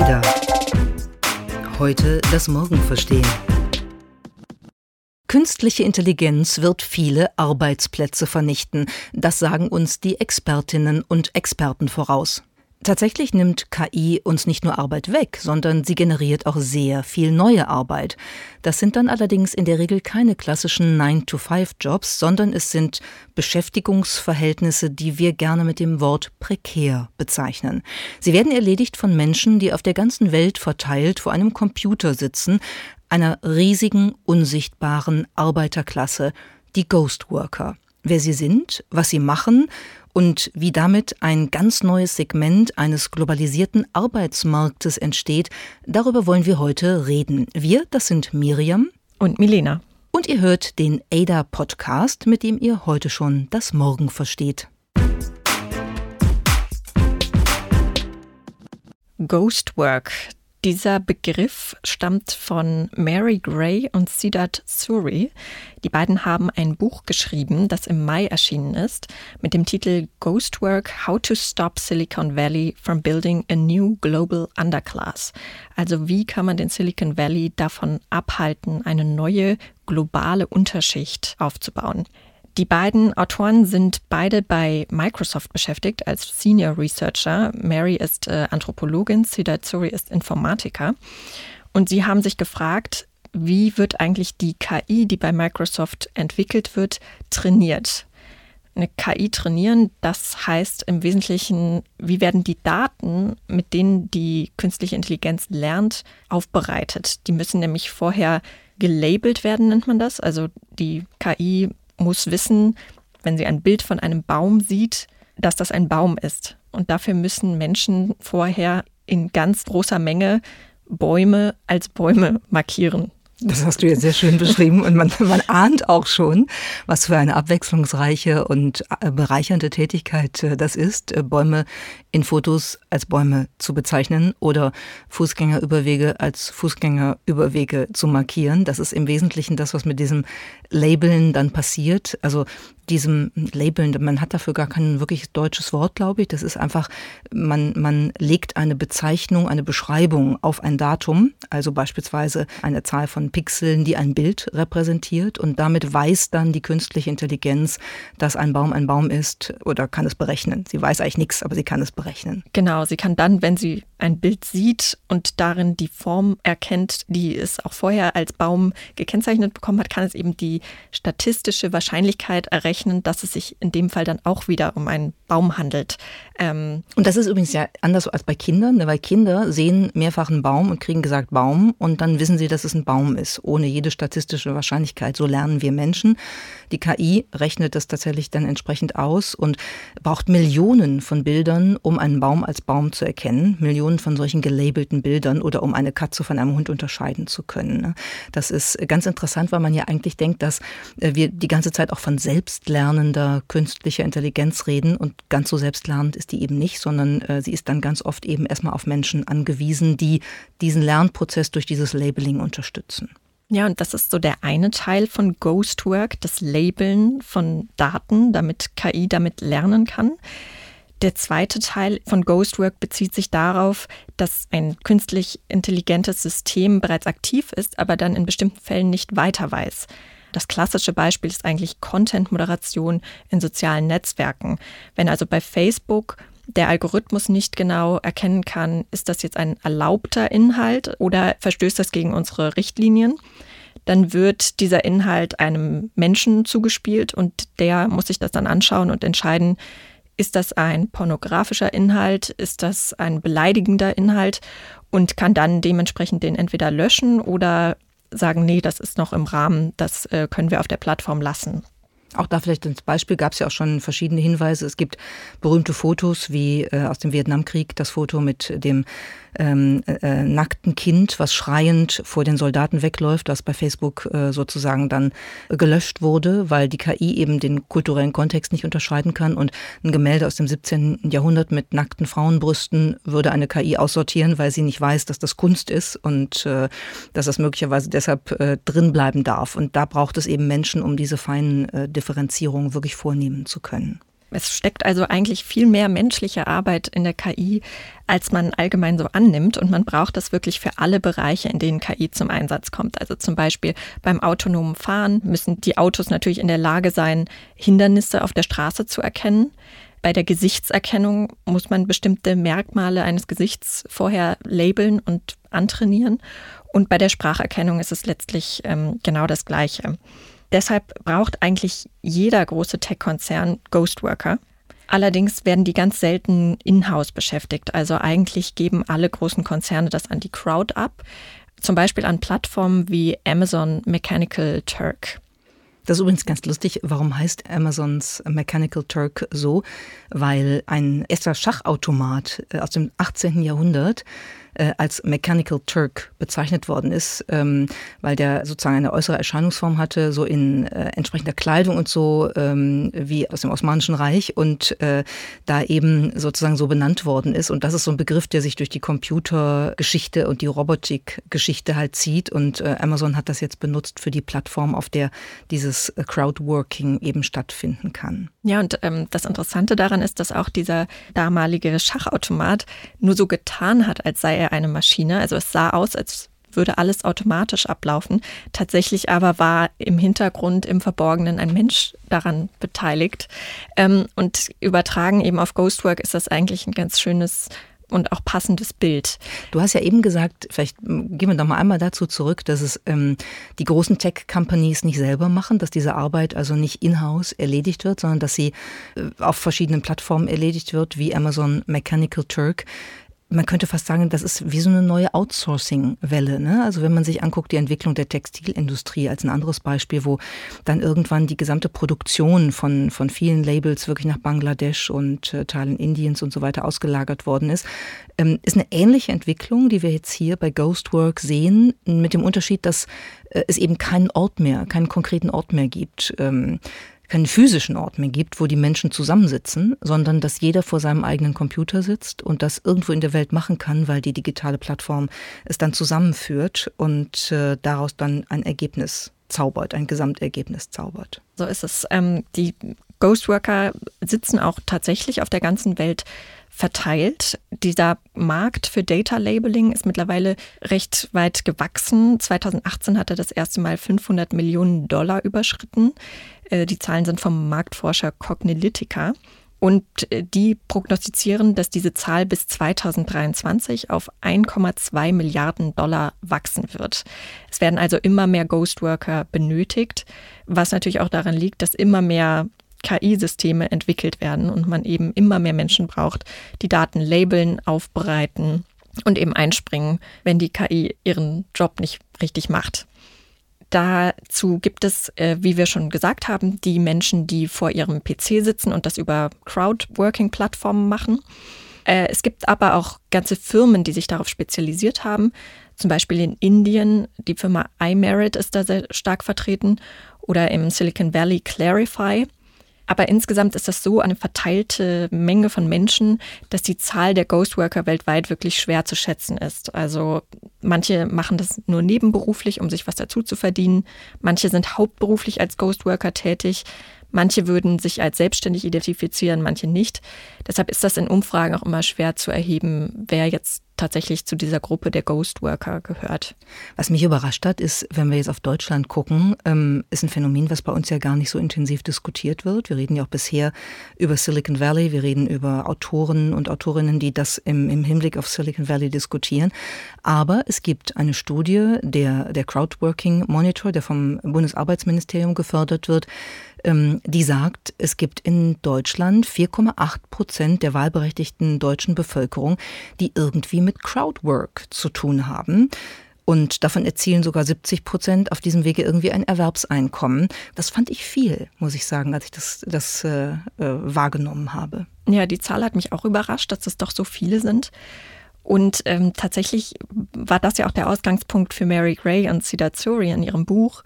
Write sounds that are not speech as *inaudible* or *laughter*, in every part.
Ada. Heute das Morgen verstehen. Künstliche Intelligenz wird viele Arbeitsplätze vernichten. Das sagen uns die Expertinnen und Experten voraus. Tatsächlich nimmt KI uns nicht nur Arbeit weg, sondern sie generiert auch sehr viel neue Arbeit. Das sind dann allerdings in der Regel keine klassischen 9-to-5-Jobs, sondern es sind Beschäftigungsverhältnisse, die wir gerne mit dem Wort prekär bezeichnen. Sie werden erledigt von Menschen, die auf der ganzen Welt verteilt vor einem Computer sitzen, einer riesigen, unsichtbaren Arbeiterklasse, die Ghost Worker. Wer sie sind, was sie machen und wie damit ein ganz neues Segment eines globalisierten Arbeitsmarktes entsteht, darüber wollen wir heute reden. Wir, das sind Miriam und Milena. Und ihr hört den ADA Podcast, mit dem ihr heute schon das Morgen versteht. Ghost Work, dieser Begriff stammt von Mary Gray und Siddharth Suri. Die beiden haben ein Buch geschrieben, das im Mai erschienen ist, mit dem Titel Ghostwork: How to Stop Silicon Valley from Building a New Global Underclass. Also wie kann man den Silicon Valley davon abhalten, eine neue globale Unterschicht aufzubauen? Die beiden Autoren sind beide bei Microsoft beschäftigt als Senior Researcher. Mary ist äh, Anthropologin, Suri ist Informatiker. Und sie haben sich gefragt, wie wird eigentlich die KI, die bei Microsoft entwickelt wird, trainiert? Eine KI trainieren, das heißt im Wesentlichen, wie werden die Daten, mit denen die künstliche Intelligenz lernt, aufbereitet? Die müssen nämlich vorher gelabelt werden, nennt man das. Also die KI muss wissen, wenn sie ein Bild von einem Baum sieht, dass das ein Baum ist. Und dafür müssen Menschen vorher in ganz großer Menge Bäume als Bäume markieren. Das hast du jetzt sehr schön beschrieben und man, man ahnt auch schon, was für eine abwechslungsreiche und äh, bereichernde Tätigkeit äh, das ist, äh, Bäume in Fotos als Bäume zu bezeichnen oder Fußgängerüberwege als Fußgängerüberwege zu markieren. Das ist im Wesentlichen das, was mit diesem Labeln dann passiert. Also diesem Labeln, man hat dafür gar kein wirklich deutsches Wort, glaube ich. Das ist einfach, man, man legt eine Bezeichnung, eine Beschreibung auf ein Datum, also beispielsweise eine Zahl von Pixeln, die ein Bild repräsentiert und damit weiß dann die künstliche Intelligenz, dass ein Baum ein Baum ist oder kann es berechnen. Sie weiß eigentlich nichts, aber sie kann es berechnen. Genau, sie kann dann, wenn sie ein Bild sieht und darin die Form erkennt, die es auch vorher als Baum gekennzeichnet bekommen hat, kann es eben die statistische Wahrscheinlichkeit errechnen, dass es sich in dem Fall dann auch wieder um einen Baum handelt. Ähm und das ist übrigens ja anders als bei Kindern, ne, weil Kinder sehen mehrfach einen Baum und kriegen gesagt Baum und dann wissen sie, dass es ein Baum ist, ohne jede statistische Wahrscheinlichkeit. So lernen wir Menschen. Die KI rechnet das tatsächlich dann entsprechend aus und braucht Millionen von Bildern, um einen Baum als Baum zu erkennen. Millionen von solchen gelabelten Bildern oder um eine Katze von einem Hund unterscheiden zu können. Ne. Das ist ganz interessant, weil man ja eigentlich denkt, dass äh, wir die ganze Zeit auch von selbstlernender künstlicher Intelligenz reden und ganz so selbstlernend ist die eben nicht, sondern äh, sie ist dann ganz oft eben erstmal auf Menschen angewiesen, die diesen Lernprozess durch dieses Labeling unterstützen. Ja, und das ist so der eine Teil von Ghostwork, das Labeln von Daten, damit KI damit lernen kann. Der zweite Teil von Ghostwork bezieht sich darauf, dass ein künstlich intelligentes System bereits aktiv ist, aber dann in bestimmten Fällen nicht weiter weiß. Das klassische Beispiel ist eigentlich Content-Moderation in sozialen Netzwerken. Wenn also bei Facebook der Algorithmus nicht genau erkennen kann, ist das jetzt ein erlaubter Inhalt oder verstößt das gegen unsere Richtlinien, dann wird dieser Inhalt einem Menschen zugespielt und der muss sich das dann anschauen und entscheiden, ist das ein pornografischer Inhalt, ist das ein beleidigender Inhalt und kann dann dementsprechend den entweder löschen oder sagen, nee, das ist noch im Rahmen, das äh, können wir auf der Plattform lassen. Auch da vielleicht als Beispiel gab es ja auch schon verschiedene Hinweise. Es gibt berühmte Fotos wie äh, aus dem Vietnamkrieg, das Foto mit dem ähm, äh, nackten Kind, was schreiend vor den Soldaten wegläuft, das bei Facebook äh, sozusagen dann gelöscht wurde, weil die KI eben den kulturellen Kontext nicht unterscheiden kann. Und ein Gemälde aus dem 17. Jahrhundert mit nackten Frauenbrüsten würde eine KI aussortieren, weil sie nicht weiß, dass das Kunst ist und äh, dass das möglicherweise deshalb äh, drin bleiben darf. Und da braucht es eben Menschen, um diese feinen äh, Differenzierungen wirklich vornehmen zu können. Es steckt also eigentlich viel mehr menschliche Arbeit in der KI, als man allgemein so annimmt. Und man braucht das wirklich für alle Bereiche, in denen KI zum Einsatz kommt. Also zum Beispiel beim autonomen Fahren müssen die Autos natürlich in der Lage sein, Hindernisse auf der Straße zu erkennen. Bei der Gesichtserkennung muss man bestimmte Merkmale eines Gesichts vorher labeln und antrainieren. Und bei der Spracherkennung ist es letztlich ähm, genau das Gleiche. Deshalb braucht eigentlich jeder große Tech-Konzern Ghostworker. Allerdings werden die ganz selten in-house beschäftigt. Also eigentlich geben alle großen Konzerne das an die Crowd ab. Zum Beispiel an Plattformen wie Amazon Mechanical Turk. Das ist übrigens ganz lustig. Warum heißt Amazons Mechanical Turk so? Weil ein erster Schachautomat äh, aus dem 18. Jahrhundert äh, als Mechanical Turk bezeichnet worden ist, ähm, weil der sozusagen eine äußere Erscheinungsform hatte, so in äh, entsprechender Kleidung und so ähm, wie aus dem Osmanischen Reich und äh, da eben sozusagen so benannt worden ist. Und das ist so ein Begriff, der sich durch die Computergeschichte und die Robotikgeschichte halt zieht. Und äh, Amazon hat das jetzt benutzt für die Plattform, auf der dieses äh, Crowdworking eben stattfinden kann. Ja, und ähm, das Interessante daran ist, dass auch dieser damalige Schachautomat nur so getan hat, als sei er eine Maschine. Also es sah aus, als würde alles automatisch ablaufen. Tatsächlich aber war im Hintergrund, im Verborgenen ein Mensch daran beteiligt. Ähm, und übertragen eben auf Ghostwork ist das eigentlich ein ganz schönes und auch passendes Bild. Du hast ja eben gesagt, vielleicht gehen wir doch mal einmal dazu zurück, dass es ähm, die großen Tech-Companies nicht selber machen, dass diese Arbeit also nicht in-house erledigt wird, sondern dass sie äh, auf verschiedenen Plattformen erledigt wird, wie Amazon Mechanical Turk man könnte fast sagen, das ist wie so eine neue Outsourcing-Welle. Ne? Also wenn man sich anguckt, die Entwicklung der Textilindustrie als ein anderes Beispiel, wo dann irgendwann die gesamte Produktion von, von vielen Labels wirklich nach Bangladesch und äh, Teilen Indiens und so weiter ausgelagert worden ist, ähm, ist eine ähnliche Entwicklung, die wir jetzt hier bei Ghostwork sehen, mit dem Unterschied, dass äh, es eben keinen Ort mehr, keinen konkreten Ort mehr gibt. Ähm, keinen physischen Ort mehr gibt, wo die Menschen zusammensitzen, sondern dass jeder vor seinem eigenen Computer sitzt und das irgendwo in der Welt machen kann, weil die digitale Plattform es dann zusammenführt und äh, daraus dann ein Ergebnis zaubert, ein Gesamtergebnis zaubert. So ist es. Ähm, die Ghostworker sitzen auch tatsächlich auf der ganzen Welt verteilt. Dieser Markt für Data Labeling ist mittlerweile recht weit gewachsen. 2018 hat er das erste Mal 500 Millionen Dollar überschritten. Äh, die Zahlen sind vom Marktforscher Cognilytica. Und äh, die prognostizieren, dass diese Zahl bis 2023 auf 1,2 Milliarden Dollar wachsen wird. Es werden also immer mehr Ghostworker benötigt, was natürlich auch daran liegt, dass immer mehr KI-Systeme entwickelt werden und man eben immer mehr Menschen braucht, die Daten labeln, aufbereiten und eben einspringen, wenn die KI ihren Job nicht richtig macht. Dazu gibt es, äh, wie wir schon gesagt haben, die Menschen, die vor ihrem PC sitzen und das über Crowdworking-Plattformen machen. Äh, es gibt aber auch ganze Firmen, die sich darauf spezialisiert haben. Zum Beispiel in Indien, die Firma iMerit ist da sehr stark vertreten oder im Silicon Valley Clarify. Aber insgesamt ist das so eine verteilte Menge von Menschen, dass die Zahl der Ghostworker weltweit wirklich schwer zu schätzen ist. Also manche machen das nur nebenberuflich, um sich was dazu zu verdienen. Manche sind hauptberuflich als Ghostworker tätig. Manche würden sich als selbstständig identifizieren, manche nicht. Deshalb ist das in Umfragen auch immer schwer zu erheben, wer jetzt tatsächlich zu dieser Gruppe der Ghost Worker gehört. Was mich überrascht hat, ist, wenn wir jetzt auf Deutschland gucken, ähm, ist ein Phänomen, was bei uns ja gar nicht so intensiv diskutiert wird. Wir reden ja auch bisher über Silicon Valley, wir reden über Autoren und Autorinnen, die das im, im Hinblick auf Silicon Valley diskutieren. Aber es gibt eine Studie, der, der Crowdworking Monitor, der vom Bundesarbeitsministerium gefördert wird, die sagt, es gibt in Deutschland 4,8 Prozent der wahlberechtigten deutschen Bevölkerung, die irgendwie mit Crowdwork zu tun haben. Und davon erzielen sogar 70 Prozent auf diesem Wege irgendwie ein Erwerbseinkommen. Das fand ich viel, muss ich sagen, als ich das, das äh, äh, wahrgenommen habe. Ja, die Zahl hat mich auch überrascht, dass es doch so viele sind. Und ähm, tatsächlich war das ja auch der Ausgangspunkt für Mary Gray und Sida Zuri in ihrem Buch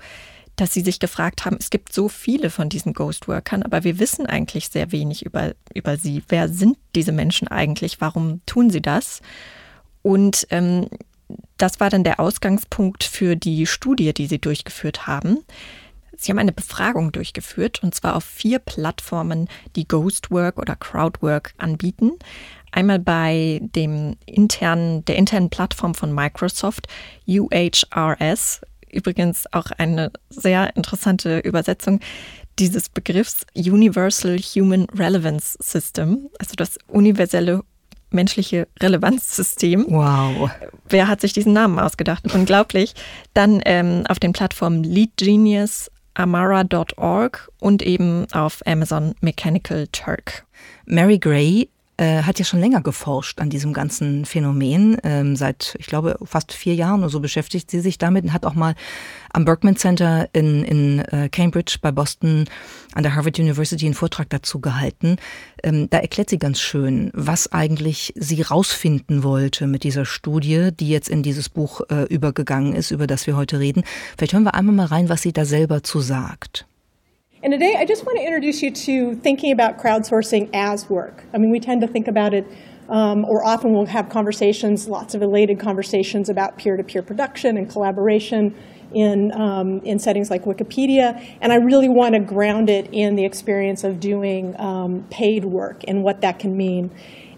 dass sie sich gefragt haben, es gibt so viele von diesen Ghostworkern, aber wir wissen eigentlich sehr wenig über, über sie. Wer sind diese Menschen eigentlich? Warum tun sie das? Und ähm, das war dann der Ausgangspunkt für die Studie, die sie durchgeführt haben. Sie haben eine Befragung durchgeführt und zwar auf vier Plattformen, die Ghostwork oder Crowdwork anbieten. Einmal bei dem internen, der internen Plattform von Microsoft, UHRS. Übrigens auch eine sehr interessante Übersetzung dieses Begriffs Universal Human Relevance System, also das universelle menschliche Relevanzsystem. Wow. Wer hat sich diesen Namen ausgedacht? Unglaublich. Dann ähm, auf den Plattformen Lead Genius, amara.org und eben auf Amazon Mechanical Turk. Mary Gray äh, hat ja schon länger geforscht an diesem ganzen Phänomen. Ähm, seit, ich glaube, fast vier Jahren oder so beschäftigt sie sich damit und hat auch mal am Berkman Center in, in äh, Cambridge bei Boston an der Harvard University einen Vortrag dazu gehalten. Ähm, da erklärt sie ganz schön, was eigentlich sie rausfinden wollte mit dieser Studie, die jetzt in dieses Buch äh, übergegangen ist, über das wir heute reden. Vielleicht hören wir einmal mal rein, was sie da selber zu sagt. And today I just want to introduce you to thinking about crowdsourcing as work. I mean, we tend to think about it, um, or often we'll have conversations, lots of related conversations about peer to peer production and collaboration in, um, in settings like Wikipedia. And I really want to ground it in the experience of doing um, paid work and what that can mean.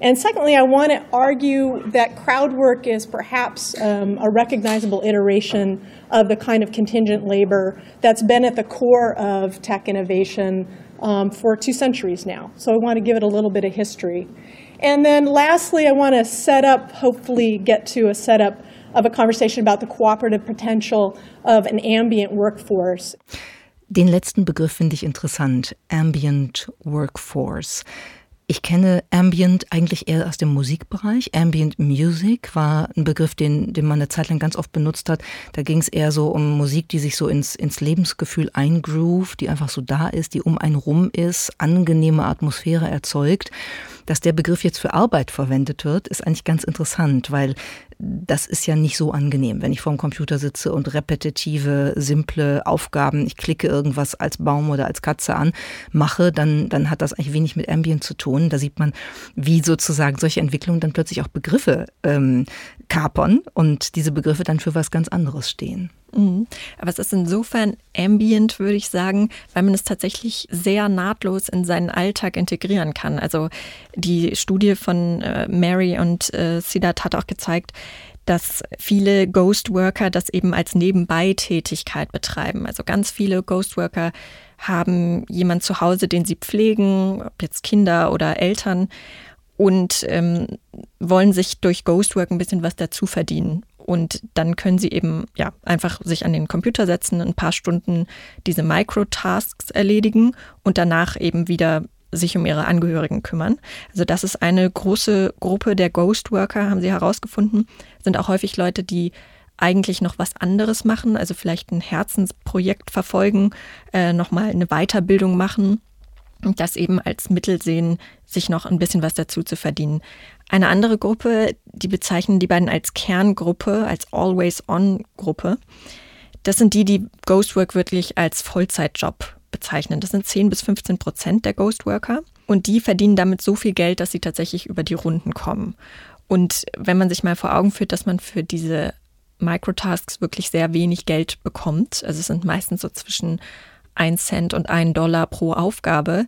And secondly, I want to argue that crowd work is perhaps um, a recognizable iteration of the kind of contingent labor that's been at the core of tech innovation um, for two centuries now. So I want to give it a little bit of history. And then lastly, I want to set up, hopefully, get to a setup of a conversation about the cooperative potential of an ambient workforce. Den letzten Begriff finde ich interessant, ambient workforce. Ich kenne Ambient eigentlich eher aus dem Musikbereich. Ambient Music war ein Begriff, den, den man eine Zeit lang ganz oft benutzt hat. Da ging es eher so um Musik, die sich so ins, ins Lebensgefühl eingroovt, die einfach so da ist, die um einen rum ist, angenehme Atmosphäre erzeugt. Dass der Begriff jetzt für Arbeit verwendet wird, ist eigentlich ganz interessant, weil das ist ja nicht so angenehm, wenn ich vorm Computer sitze und repetitive, simple Aufgaben, ich klicke irgendwas als Baum oder als Katze an, mache, dann, dann hat das eigentlich wenig mit Ambient zu tun. Da sieht man, wie sozusagen solche Entwicklungen dann plötzlich auch Begriffe ähm, kapern und diese Begriffe dann für was ganz anderes stehen. Mhm. Aber es ist insofern ambient, würde ich sagen, weil man es tatsächlich sehr nahtlos in seinen Alltag integrieren kann. Also die Studie von äh, Mary und äh, Siddharth hat auch gezeigt, dass viele Ghost Worker das eben als Nebenbeitätigkeit betreiben. Also ganz viele Ghost Worker haben jemand zu Hause, den sie pflegen, ob jetzt Kinder oder Eltern, und ähm, wollen sich durch Ghostwork ein bisschen was dazu verdienen. Und dann können sie eben ja einfach sich an den Computer setzen, ein paar Stunden diese Microtasks erledigen und danach eben wieder sich um ihre Angehörigen kümmern. Also das ist eine große Gruppe der Ghostworker, haben sie herausgefunden, sind auch häufig Leute, die eigentlich noch was anderes machen, also vielleicht ein Herzensprojekt verfolgen, äh, nochmal eine Weiterbildung machen und das eben als Mittel sehen, sich noch ein bisschen was dazu zu verdienen. Eine andere Gruppe, die bezeichnen die beiden als Kerngruppe, als Always-On-Gruppe. Das sind die, die Ghostwork wirklich als Vollzeitjob bezeichnen. Das sind 10 bis 15 Prozent der Ghostworker. Und die verdienen damit so viel Geld, dass sie tatsächlich über die Runden kommen. Und wenn man sich mal vor Augen führt, dass man für diese Microtasks wirklich sehr wenig Geld bekommt, also es sind meistens so zwischen 1 Cent und 1 Dollar pro Aufgabe,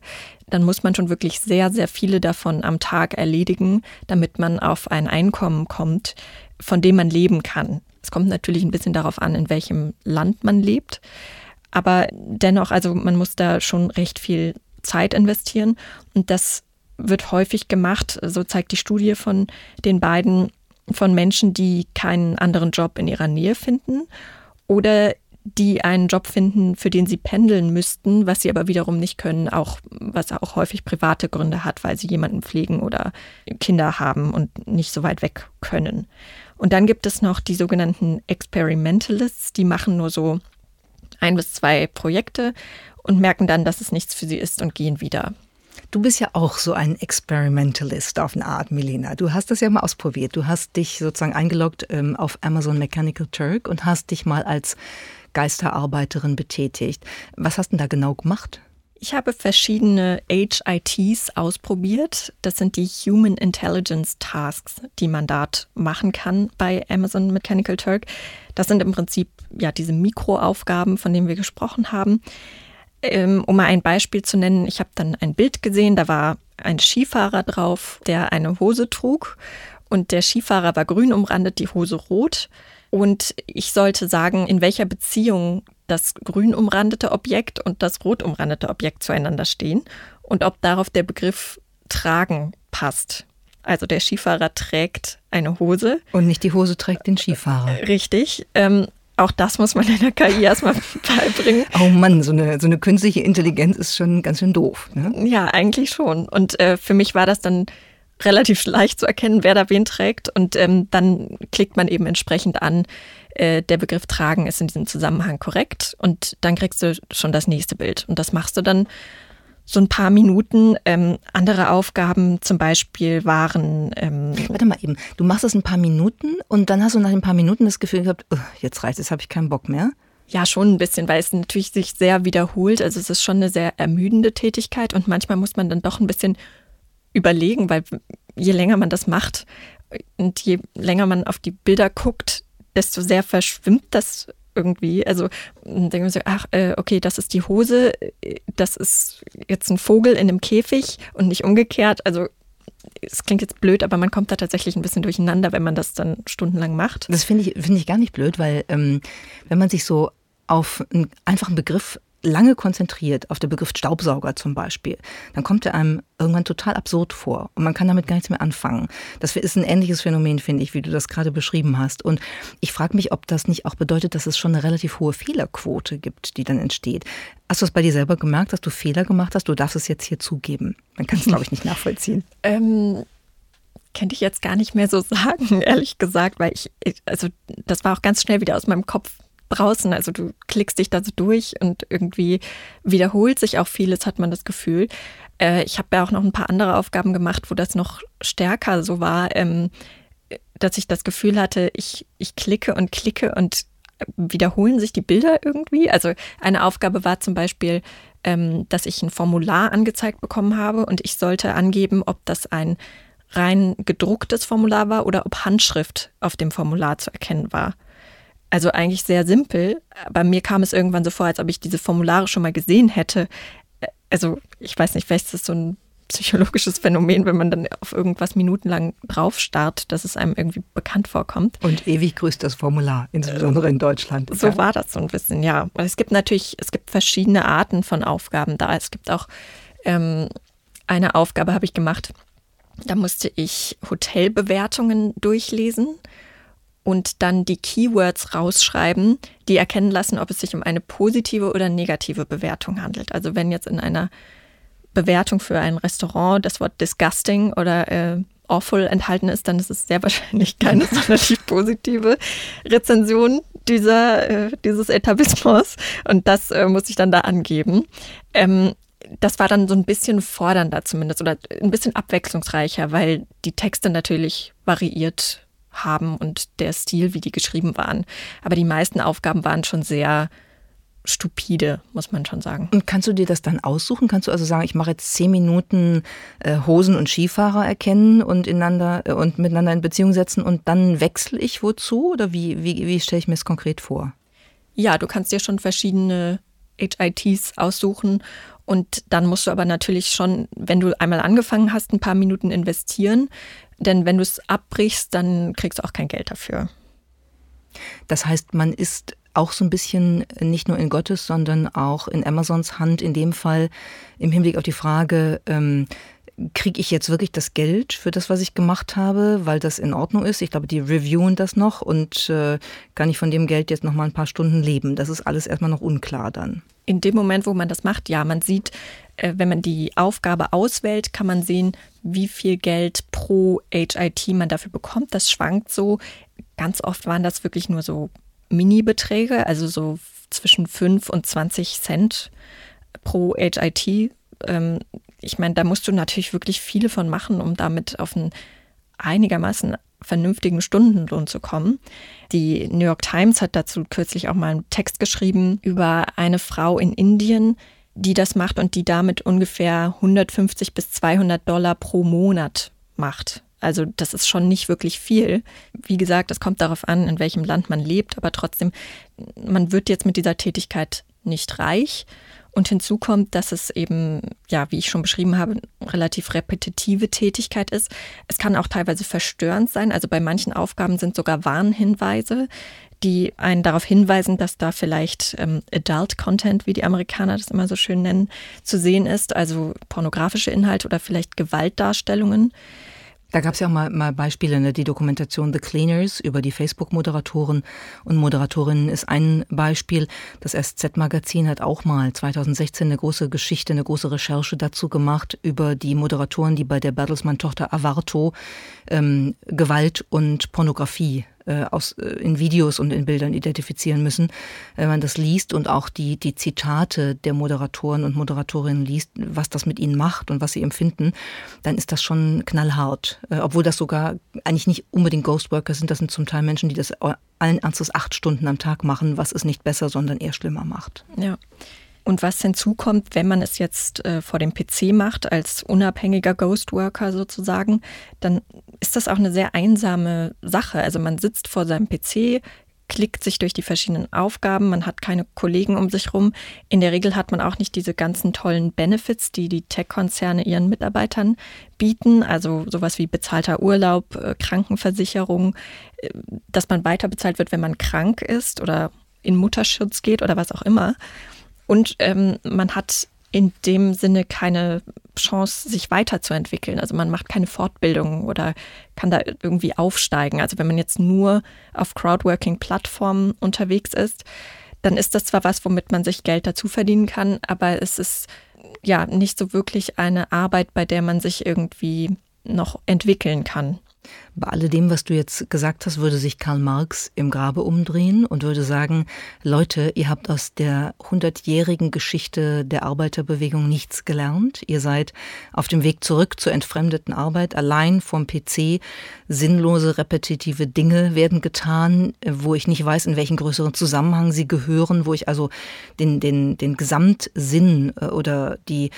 dann muss man schon wirklich sehr, sehr viele davon am Tag erledigen, damit man auf ein Einkommen kommt, von dem man leben kann. Es kommt natürlich ein bisschen darauf an, in welchem Land man lebt. Aber dennoch, also man muss da schon recht viel Zeit investieren. Und das wird häufig gemacht, so zeigt die Studie von den beiden, von Menschen, die keinen anderen Job in ihrer Nähe finden oder die einen Job finden, für den sie pendeln müssten, was sie aber wiederum nicht können, auch was auch häufig private Gründe hat, weil sie jemanden pflegen oder Kinder haben und nicht so weit weg können. Und dann gibt es noch die sogenannten Experimentalists, die machen nur so ein bis zwei Projekte und merken dann, dass es nichts für sie ist und gehen wieder. Du bist ja auch so ein Experimentalist auf eine Art, Melina. Du hast das ja mal ausprobiert. Du hast dich sozusagen eingeloggt ähm, auf Amazon Mechanical Turk und hast dich mal als Geisterarbeiterin betätigt. Was hast du da genau gemacht? Ich habe verschiedene HITs ausprobiert. Das sind die Human Intelligence Tasks, die man dort machen kann bei Amazon Mechanical Turk. Das sind im Prinzip ja diese Mikroaufgaben, von denen wir gesprochen haben. Ähm, um mal ein Beispiel zu nennen, ich habe dann ein Bild gesehen, da war ein Skifahrer drauf, der eine Hose trug und der Skifahrer war grün umrandet, die Hose rot. Und ich sollte sagen, in welcher Beziehung das grün umrandete Objekt und das rot umrandete Objekt zueinander stehen und ob darauf der Begriff tragen passt. Also der Skifahrer trägt eine Hose. Und nicht die Hose trägt den Skifahrer. Richtig. Ähm, auch das muss man in der KI erstmal *laughs* beibringen. Oh Mann, so eine, so eine künstliche Intelligenz ist schon ganz schön doof. Ne? Ja, eigentlich schon. Und äh, für mich war das dann relativ leicht zu erkennen, wer da wen trägt. Und ähm, dann klickt man eben entsprechend an, äh, der Begriff tragen ist in diesem Zusammenhang korrekt. Und dann kriegst du schon das nächste Bild. Und das machst du dann so ein paar Minuten. Ähm, andere Aufgaben zum Beispiel waren. Ähm Warte mal eben, du machst das ein paar Minuten und dann hast du nach ein paar Minuten das Gefühl gehabt, oh, jetzt reicht es, habe ich keinen Bock mehr. Ja, schon ein bisschen, weil es natürlich sich sehr wiederholt. Also es ist schon eine sehr ermüdende Tätigkeit und manchmal muss man dann doch ein bisschen überlegen, weil je länger man das macht und je länger man auf die Bilder guckt, desto sehr verschwimmt das irgendwie. Also denken wir so, ach, äh, okay, das ist die Hose, das ist jetzt ein Vogel in einem Käfig und nicht umgekehrt. Also es klingt jetzt blöd, aber man kommt da tatsächlich ein bisschen durcheinander, wenn man das dann stundenlang macht. Das finde ich, find ich gar nicht blöd, weil ähm, wenn man sich so auf einen einfachen Begriff lange konzentriert auf den Begriff Staubsauger zum Beispiel, dann kommt er einem irgendwann total absurd vor und man kann damit gar nichts mehr anfangen. Das ist ein ähnliches Phänomen, finde ich, wie du das gerade beschrieben hast. Und ich frage mich, ob das nicht auch bedeutet, dass es schon eine relativ hohe Fehlerquote gibt, die dann entsteht. Hast du es bei dir selber gemerkt, dass du Fehler gemacht hast? Du darfst es jetzt hier zugeben. Man kann es, glaube ich, nicht nachvollziehen. *laughs* Ähm könnte ich jetzt gar nicht mehr so sagen, *laughs* ehrlich gesagt, weil ich, also das war auch ganz schnell wieder aus meinem Kopf draußen. Also du klickst dich da so durch und irgendwie wiederholt sich auch vieles, hat man das Gefühl. Äh, ich habe ja auch noch ein paar andere Aufgaben gemacht, wo das noch stärker so war, ähm, dass ich das Gefühl hatte, ich, ich klicke und klicke und wiederholen sich die Bilder irgendwie. Also eine Aufgabe war zum Beispiel, ähm, dass ich ein Formular angezeigt bekommen habe und ich sollte angeben, ob das ein rein gedrucktes Formular war oder ob Handschrift auf dem Formular zu erkennen war. Also eigentlich sehr simpel, aber mir kam es irgendwann so vor, als ob ich diese Formulare schon mal gesehen hätte. Also ich weiß nicht, vielleicht ist das so ein psychologisches Phänomen, wenn man dann auf irgendwas minutenlang drauf starrt, dass es einem irgendwie bekannt vorkommt. Und ewig grüßt das Formular, insbesondere in Deutschland. So ja. war das so ein bisschen, ja. Es gibt natürlich, es gibt verschiedene Arten von Aufgaben da. Es gibt auch ähm, eine Aufgabe habe ich gemacht, da musste ich Hotelbewertungen durchlesen und dann die Keywords rausschreiben, die erkennen lassen, ob es sich um eine positive oder negative Bewertung handelt. Also wenn jetzt in einer Bewertung für ein Restaurant das Wort disgusting oder äh, awful enthalten ist, dann ist es sehr *laughs* wahrscheinlich keine sonderlich positive Rezension dieser, äh, dieses Etablissements. Und das äh, muss ich dann da angeben. Ähm, das war dann so ein bisschen fordernder zumindest oder ein bisschen abwechslungsreicher, weil die Texte natürlich variiert haben und der Stil, wie die geschrieben waren. Aber die meisten Aufgaben waren schon sehr stupide, muss man schon sagen. Und kannst du dir das dann aussuchen? Kannst du also sagen, ich mache jetzt zehn Minuten äh, Hosen und Skifahrer erkennen und ineinander äh, und miteinander in Beziehung setzen und dann wechsle ich wozu? Oder wie, wie, wie stelle ich mir das konkret vor? Ja, du kannst dir schon verschiedene HITs aussuchen und dann musst du aber natürlich schon, wenn du einmal angefangen hast, ein paar Minuten investieren, denn wenn du es abbrichst, dann kriegst du auch kein Geld dafür. Das heißt, man ist auch so ein bisschen nicht nur in Gottes, sondern auch in Amazons Hand, in dem Fall im Hinblick auf die Frage, ähm, kriege ich jetzt wirklich das Geld für das, was ich gemacht habe, weil das in Ordnung ist. Ich glaube, die reviewen das noch und äh, kann ich von dem Geld jetzt noch mal ein paar Stunden leben. Das ist alles erstmal noch unklar dann. In dem Moment, wo man das macht, ja, man sieht, äh, wenn man die Aufgabe auswählt, kann man sehen, wie viel Geld pro HIT man dafür bekommt. Das schwankt so. Ganz oft waren das wirklich nur so Mini-Beträge, also so zwischen 5 und 20 Cent pro HIT. Ich meine, da musst du natürlich wirklich viele von machen, um damit auf einen einigermaßen vernünftigen Stundenlohn zu kommen. Die New York Times hat dazu kürzlich auch mal einen Text geschrieben über eine Frau in Indien, die das macht und die damit ungefähr 150 bis 200 Dollar pro Monat macht. Also das ist schon nicht wirklich viel. Wie gesagt, es kommt darauf an, in welchem Land man lebt, aber trotzdem, man wird jetzt mit dieser Tätigkeit nicht reich. Und hinzu kommt, dass es eben, ja, wie ich schon beschrieben habe, relativ repetitive Tätigkeit ist. Es kann auch teilweise verstörend sein. Also bei manchen Aufgaben sind sogar Warnhinweise, die einen darauf hinweisen, dass da vielleicht ähm, Adult Content, wie die Amerikaner das immer so schön nennen, zu sehen ist. Also pornografische Inhalte oder vielleicht Gewaltdarstellungen. Da gab es ja auch mal, mal Beispiele, ne? die Dokumentation The Cleaners über die Facebook-Moderatoren und Moderatorinnen ist ein Beispiel. Das SZ-Magazin hat auch mal 2016 eine große Geschichte, eine große Recherche dazu gemacht über die Moderatoren, die bei der Bertelsmann-Tochter Avarto ähm, Gewalt und Pornografie äh, aus, äh, in Videos und in Bildern identifizieren müssen. Wenn man das liest und auch die, die Zitate der Moderatoren und Moderatorinnen liest, was das mit ihnen macht und was sie empfinden, dann ist das schon knallhart. Äh, obwohl das sogar eigentlich nicht unbedingt Ghostworker sind, das sind zum Teil Menschen, die das allen Ernstes acht Stunden am Tag machen, was es nicht besser, sondern eher schlimmer macht. Ja. Und was hinzukommt, wenn man es jetzt äh, vor dem PC macht, als unabhängiger Ghostworker sozusagen, dann ist das auch eine sehr einsame Sache. Also man sitzt vor seinem PC, klickt sich durch die verschiedenen Aufgaben, man hat keine Kollegen um sich rum. In der Regel hat man auch nicht diese ganzen tollen Benefits, die die Tech-Konzerne ihren Mitarbeitern bieten, also sowas wie bezahlter Urlaub, äh, Krankenversicherung, äh, dass man weiter bezahlt wird, wenn man krank ist oder in Mutterschutz geht oder was auch immer. Und ähm, man hat in dem Sinne keine Chance, sich weiterzuentwickeln. Also man macht keine Fortbildung oder kann da irgendwie aufsteigen. Also wenn man jetzt nur auf Crowdworking-Plattformen unterwegs ist, dann ist das zwar was, womit man sich Geld dazu verdienen kann, aber es ist ja nicht so wirklich eine Arbeit, bei der man sich irgendwie noch entwickeln kann. Bei alledem, was du jetzt gesagt hast, würde sich Karl Marx im Grabe umdrehen und würde sagen, Leute, ihr habt aus der hundertjährigen Geschichte der Arbeiterbewegung nichts gelernt. Ihr seid auf dem Weg zurück zur entfremdeten Arbeit. Allein vom PC sinnlose, repetitive Dinge werden getan, wo ich nicht weiß, in welchen größeren Zusammenhang sie gehören, wo ich also den, den, den Gesamtsinn äh, oder die,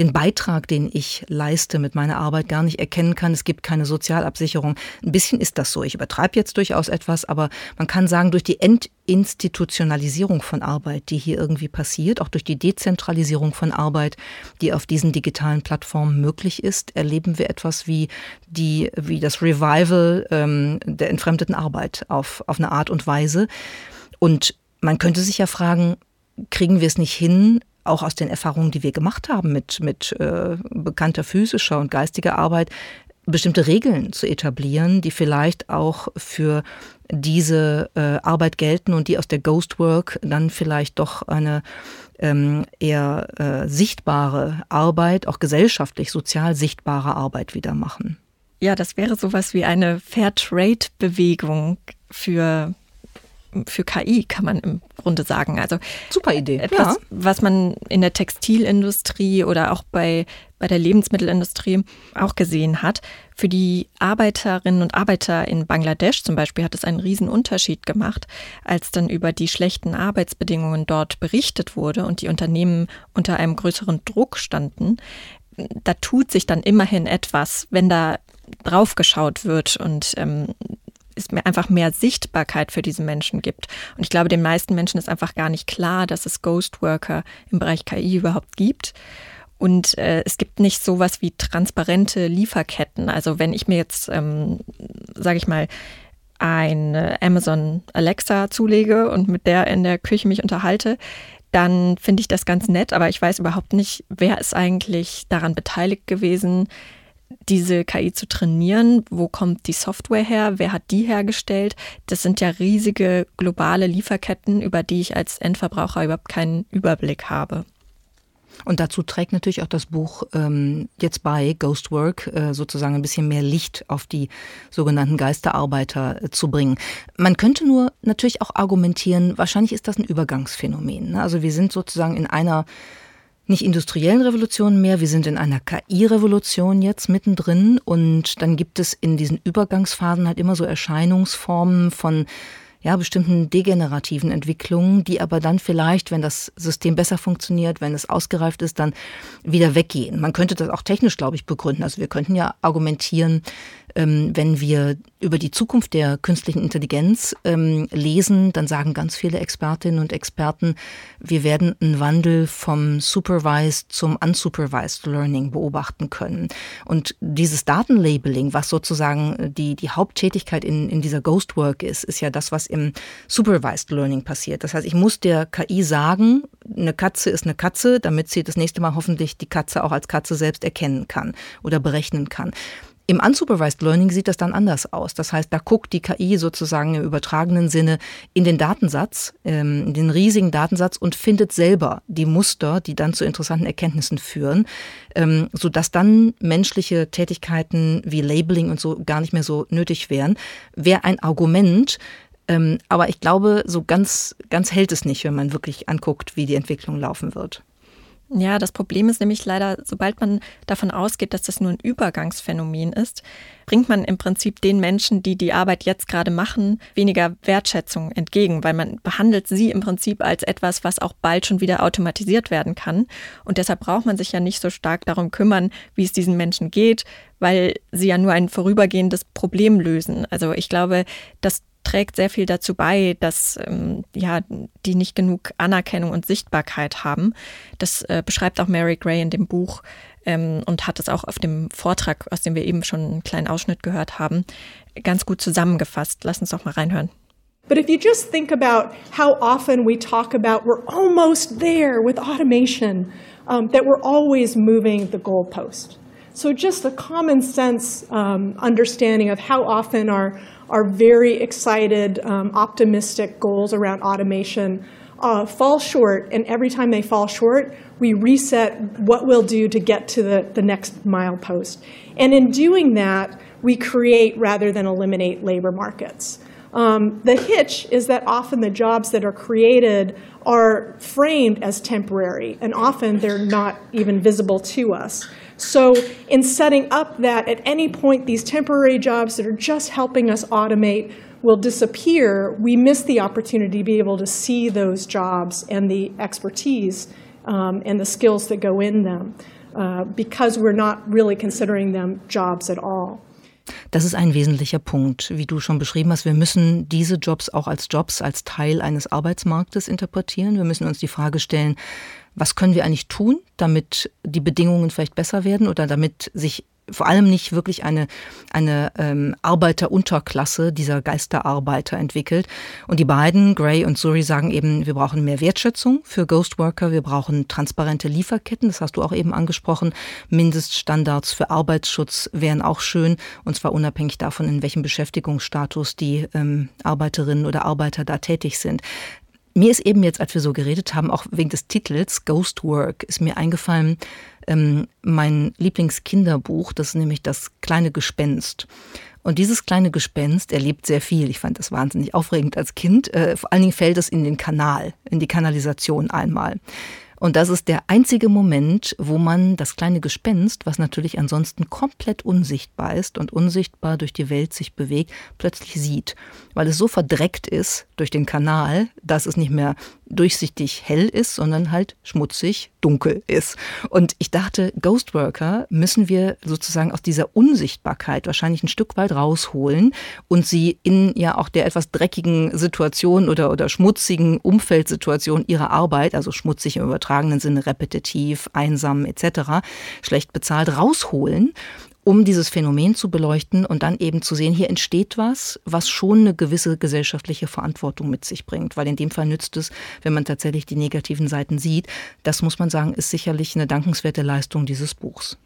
den Beitrag, den ich leiste mit meiner Arbeit gar nicht erkennen kann. Es gibt keine Sozialabsicherung. Ein bisschen ist das so. Ich übertreibe jetzt durchaus etwas, aber man kann sagen, durch die Entinstitutionalisierung von Arbeit, die hier irgendwie passiert, auch durch die Dezentralisierung von Arbeit, die auf diesen digitalen Plattformen möglich ist, erleben wir etwas wie die, wie das Revival ähm, der entfremdeten Arbeit auf, auf eine Art und Weise. Und man könnte sich ja fragen, kriegen wir es nicht hin, auch aus den Erfahrungen, die wir gemacht haben mit, mit äh, bekannter physischer und geistiger Arbeit, bestimmte Regeln zu etablieren, die vielleicht auch für diese äh, Arbeit gelten und die aus der Ghost Work dann vielleicht doch eine ähm, eher äh, sichtbare Arbeit, auch gesellschaftlich, sozial sichtbare Arbeit wieder machen. Ja, das wäre sowas wie eine Fairtrade-Bewegung für für KI, kann man im Grunde sagen. Also super Idee. Etwas, ja. was man in der Textilindustrie oder auch bei, bei der Lebensmittelindustrie auch gesehen hat. Für die Arbeiterinnen und Arbeiter in Bangladesch zum Beispiel hat es einen riesen Unterschied gemacht, als dann über die schlechten Arbeitsbedingungen dort berichtet wurde und die Unternehmen unter einem größeren Druck standen. Da tut sich dann immerhin etwas, wenn da draufgeschaut wird und ähm, es mir einfach mehr Sichtbarkeit für diese Menschen gibt. Und ich glaube, den meisten Menschen ist einfach gar nicht klar, dass es Ghostworker im Bereich KI überhaupt gibt. Und äh, es gibt nicht sowas wie transparente Lieferketten. Also wenn ich mir jetzt, ähm, sage ich mal, eine Amazon Alexa zulege und mit der in der Küche mich unterhalte, dann finde ich das ganz nett, aber ich weiß überhaupt nicht, wer ist eigentlich daran beteiligt gewesen, diese KI zu trainieren. Wo kommt die Software her? Wer hat die hergestellt? Das sind ja riesige globale Lieferketten, über die ich als Endverbraucher überhaupt keinen Überblick habe. Und dazu trägt natürlich auch das Buch ähm, jetzt bei Ghost Work äh, sozusagen ein bisschen mehr Licht auf die sogenannten Geisterarbeiter äh, zu bringen. Man könnte nur natürlich auch argumentieren, wahrscheinlich ist das ein Übergangsphänomen. Ne? Also wir sind sozusagen in einer nicht industriellen Revolution mehr, wir sind in einer KI-Revolution jetzt mittendrin und dann gibt es in diesen Übergangsphasen halt immer so Erscheinungsformen von ja, bestimmten degenerativen Entwicklungen, die aber dann vielleicht, wenn das System besser funktioniert, wenn es ausgereift ist, dann wieder weggehen. Man könnte das auch technisch, glaube ich, begründen. Also wir könnten ja argumentieren, wenn wir über die Zukunft der künstlichen Intelligenz ähm, lesen, dann sagen ganz viele Expertinnen und Experten, wir werden einen Wandel vom Supervised zum Unsupervised Learning beobachten können. Und dieses Datenlabeling, was sozusagen die, die Haupttätigkeit in, in dieser Ghost Work ist, ist ja das, was im Supervised Learning passiert. Das heißt, ich muss der KI sagen, eine Katze ist eine Katze, damit sie das nächste Mal hoffentlich die Katze auch als Katze selbst erkennen kann oder berechnen kann. Im Unsupervised Learning sieht das dann anders aus. Das heißt, da guckt die KI sozusagen im übertragenen Sinne in den Datensatz, ähm, in den riesigen Datensatz und findet selber die Muster, die dann zu interessanten Erkenntnissen führen, ähm, sodass dann menschliche Tätigkeiten wie Labeling und so gar nicht mehr so nötig wären. Wäre ein Argument, ähm, aber ich glaube, so ganz, ganz hält es nicht, wenn man wirklich anguckt, wie die Entwicklung laufen wird. Ja, das Problem ist nämlich leider, sobald man davon ausgeht, dass das nur ein Übergangsphänomen ist, bringt man im Prinzip den Menschen, die die Arbeit jetzt gerade machen, weniger Wertschätzung entgegen, weil man behandelt sie im Prinzip als etwas, was auch bald schon wieder automatisiert werden kann. Und deshalb braucht man sich ja nicht so stark darum kümmern, wie es diesen Menschen geht, weil sie ja nur ein vorübergehendes Problem lösen. Also ich glaube, dass trägt sehr viel dazu bei, dass ähm, ja, die nicht genug Anerkennung und Sichtbarkeit haben. Das äh, beschreibt auch Mary Gray in dem Buch ähm, und hat es auch auf dem Vortrag, aus dem wir eben schon einen kleinen Ausschnitt gehört haben, ganz gut zusammengefasst. Lass uns doch mal reinhören. But if you just think about how often we talk about we're almost there with automation, um, that we're always moving the goalpost. So just a common sense um, understanding of how often our our very excited, um, optimistic goals around automation uh, fall short, and every time they fall short, we reset what we'll do to get to the, the next milepost. And in doing that, we create rather than eliminate labor markets. Um, the hitch is that often the jobs that are created are framed as temporary, and often they're not even visible to us. So, in setting up that at any point these temporary jobs that are just helping us automate will disappear, we miss the opportunity to be able to see those jobs and the expertise um, and the skills that go in them uh, because we're not really considering them jobs at all. Das ist ein wesentlicher Punkt, wie du schon beschrieben hast. Wir müssen diese Jobs auch als Jobs, als Teil eines Arbeitsmarktes interpretieren. Wir müssen uns die Frage stellen, was können wir eigentlich tun, damit die Bedingungen vielleicht besser werden oder damit sich vor allem nicht wirklich eine, eine ähm, Arbeiterunterklasse dieser Geisterarbeiter entwickelt. Und die beiden, Gray und Suri, sagen eben, wir brauchen mehr Wertschätzung für Ghost Worker, wir brauchen transparente Lieferketten, das hast du auch eben angesprochen. Mindeststandards für Arbeitsschutz wären auch schön, und zwar unabhängig davon, in welchem Beschäftigungsstatus die ähm, Arbeiterinnen oder Arbeiter da tätig sind. Mir ist eben jetzt, als wir so geredet haben, auch wegen des Titels Ghost Work, ist mir eingefallen, ähm, mein Lieblingskinderbuch, das ist nämlich das kleine Gespenst. Und dieses kleine Gespenst erlebt sehr viel. Ich fand das wahnsinnig aufregend als Kind. Äh, vor allen Dingen fällt es in den Kanal, in die Kanalisation einmal. Und das ist der einzige Moment, wo man das kleine Gespenst, was natürlich ansonsten komplett unsichtbar ist und unsichtbar durch die Welt sich bewegt, plötzlich sieht. Weil es so verdreckt ist durch den Kanal, dass es nicht mehr durchsichtig hell ist, sondern halt schmutzig dunkel ist. Und ich dachte, Ghostworker müssen wir sozusagen aus dieser Unsichtbarkeit wahrscheinlich ein Stück weit rausholen und sie in ja auch der etwas dreckigen Situation oder, oder schmutzigen Umfeldsituation ihrer Arbeit, also schmutzig im übertragenen Sinne repetitiv, einsam etc., schlecht bezahlt, rausholen um dieses Phänomen zu beleuchten und dann eben zu sehen, hier entsteht was, was schon eine gewisse gesellschaftliche Verantwortung mit sich bringt. Weil in dem Fall nützt es, wenn man tatsächlich die negativen Seiten sieht. Das muss man sagen, ist sicherlich eine dankenswerte Leistung dieses Buchs.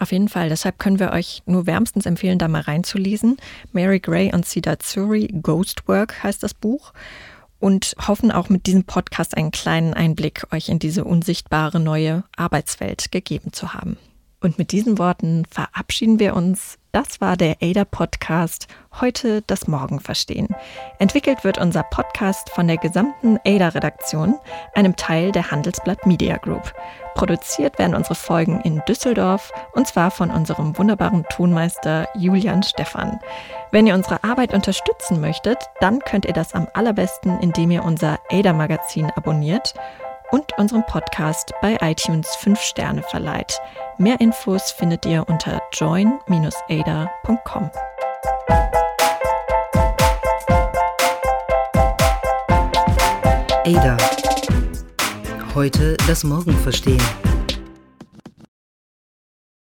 Auf jeden Fall. Deshalb können wir euch nur wärmstens empfehlen, da mal reinzulesen. Mary Gray und Sida Zuri, Ghost Work heißt das Buch. Und hoffen auch mit diesem Podcast einen kleinen Einblick euch in diese unsichtbare neue Arbeitswelt gegeben zu haben. Und mit diesen Worten verabschieden wir uns. Das war der ADA Podcast. Heute das Morgen verstehen. Entwickelt wird unser Podcast von der gesamten ADA Redaktion, einem Teil der Handelsblatt Media Group. Produziert werden unsere Folgen in Düsseldorf und zwar von unserem wunderbaren Tonmeister Julian Stephan. Wenn ihr unsere Arbeit unterstützen möchtet, dann könnt ihr das am allerbesten, indem ihr unser Ada-Magazin abonniert und unserem Podcast bei iTunes 5 Sterne verleiht. Mehr Infos findet ihr unter join-ada.com. Ada. Heute das Morgen verstehen.